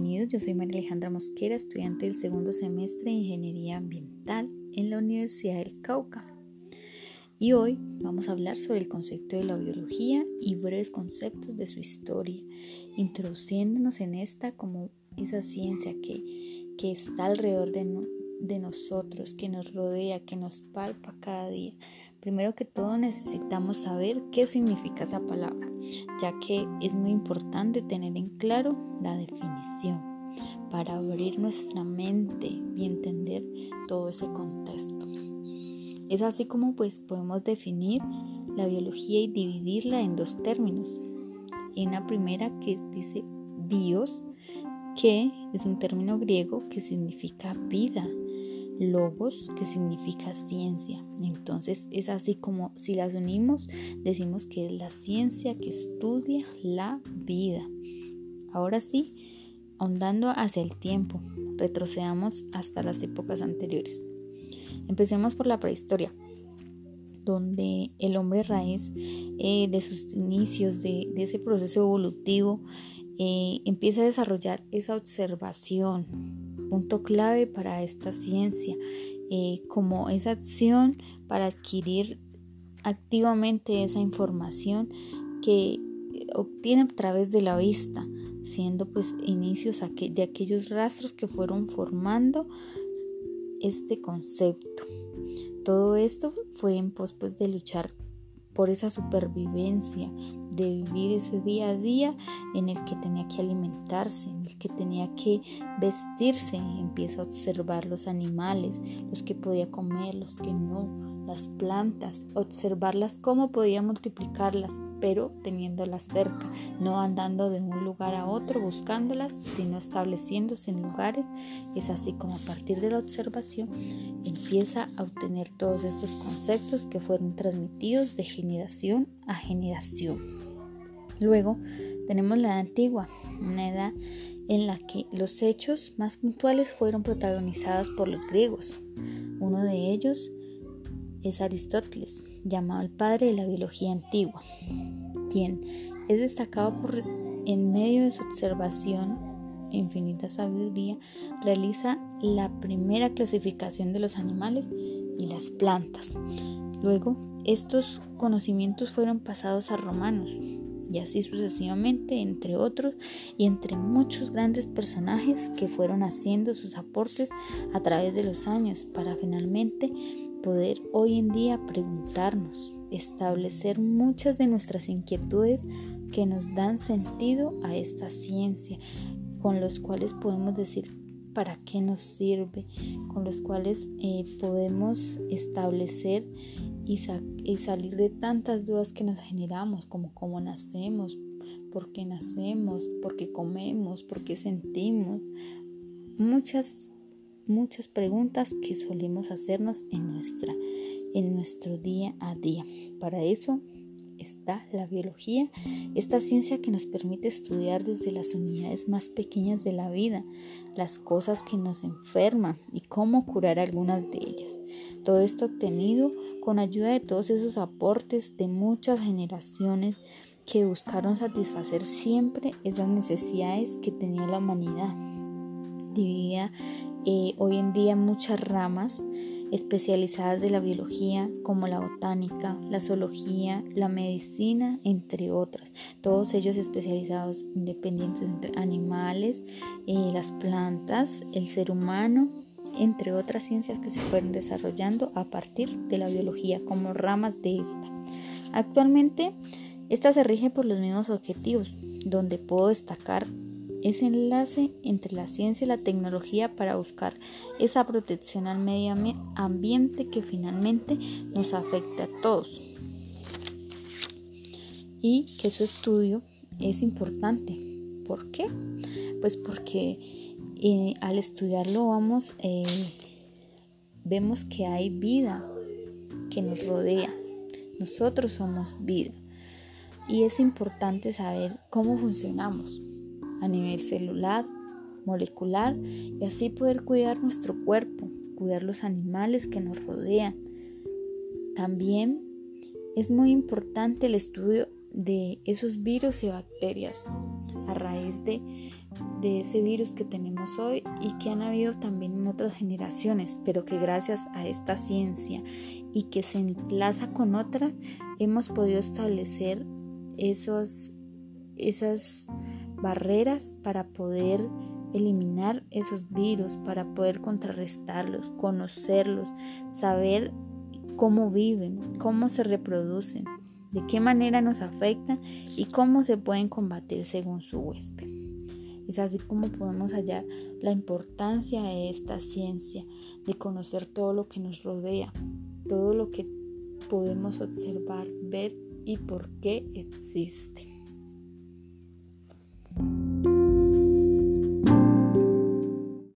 Bienvenidos, yo soy María Alejandra Mosquera, estudiante del segundo semestre de Ingeniería Ambiental en la Universidad del Cauca. Y hoy vamos a hablar sobre el concepto de la biología y breves conceptos de su historia, introduciéndonos en esta como esa ciencia que, que está alrededor de, de nosotros, que nos rodea, que nos palpa cada día. Primero que todo necesitamos saber qué significa esa palabra ya que es muy importante tener en claro la definición para abrir nuestra mente y entender todo ese contexto. Es así como pues podemos definir la biología y dividirla en dos términos. En la primera que dice bios, que es un término griego que significa vida logos, que significa ciencia. Entonces es así como si las unimos, decimos que es la ciencia que estudia la vida. Ahora sí, ahondando hacia el tiempo, retrocedamos hasta las épocas anteriores. Empecemos por la prehistoria, donde el hombre raíz eh, de sus inicios, de, ese proceso evolutivo, eh, empieza a desarrollar esa observación, punto clave para esta ciencia, eh, como esa acción para adquirir activamente esa información que obtiene a través de la vista, siendo pues inicios de aquellos rastros que fueron formando este concepto. Todo esto fue en pos pues, de luchar por esa supervivencia, de vivir ese día a día en el que tenía que alimentarse, en el que tenía que vestirse, empieza a observar los animales, los que podía comer, los que no, las plantas, observarlas cómo podía multiplicarlas, pero teniéndolas cerca, no andando de un lugar a otro buscándolas, sino estableciéndose en lugares. Es así como a partir de la observación empieza a obtener todos estos conceptos que fueron transmitidos de generación a generación. Luego tenemos la antigua, una edad en la que los hechos más puntuales fueron protagonizados por los griegos. Uno de ellos es Aristóteles, llamado el padre de la biología antigua, quien es destacado por, en medio de su observación infinita sabiduría, realiza la primera clasificación de los animales y las plantas. Luego, estos conocimientos fueron pasados a romanos, y así sucesivamente, entre otros, y entre muchos grandes personajes que fueron haciendo sus aportes a través de los años para finalmente poder hoy en día preguntarnos, establecer muchas de nuestras inquietudes que nos dan sentido a esta ciencia, con los cuales podemos decir para qué nos sirve, con los cuales eh, podemos establecer y, salir de tantas dudas que nos generamos, como cómo nacemos, por qué nacemos, por qué comemos, por qué sentimos. Muchas muchas preguntas que solemos hacernos en, nuestra, en nuestro día a día. Para eso está la biología, esta ciencia que nos permite estudiar desde las unidades más pequeñas de la vida, las cosas que nos enferman y cómo curar algunas de ellas. Todo esto obtenido con ayuda de todos esos aportes de muchas generaciones que buscaron satisfacer siempre esas necesidades que tenía la humanidad, dividida eh, hoy en día muchas ramas especializadas de la biología como la botánica, la zoología, la medicina, entre otras. Todos ellos especializados independientes entre animales, eh, las plantas, el ser humano, entre otras ciencias que se fueron desarrollando a partir de la biología como ramas de esta. Actualmente, esta se rige por los mismos objetivos, donde puedo destacar ese enlace entre la ciencia y la tecnología para buscar esa protección al medio ambiente que finalmente nos afecta a todos. Y que su estudio es importante. ¿Por qué? Pues porque eh, al estudiarlo vamos, eh, vemos que hay vida que nos rodea. Nosotros somos vida. Y es importante saber cómo funcionamos a nivel celular, molecular y así poder cuidar nuestro cuerpo, cuidar los animales que nos rodean. También es muy importante el estudio de esos virus y bacterias a raíz de, de ese virus que tenemos hoy y que han habido también en otras generaciones, pero que gracias a esta ciencia y que se enlaza con otras, hemos podido establecer esos, esas barreras para poder eliminar esos virus, para poder contrarrestarlos, conocerlos, saber cómo viven, cómo se reproducen, de qué manera nos afectan y cómo se pueden combatir según su huésped. Es así como podemos hallar la importancia de esta ciencia, de conocer todo lo que nos rodea, todo lo que podemos observar, ver y por qué existe.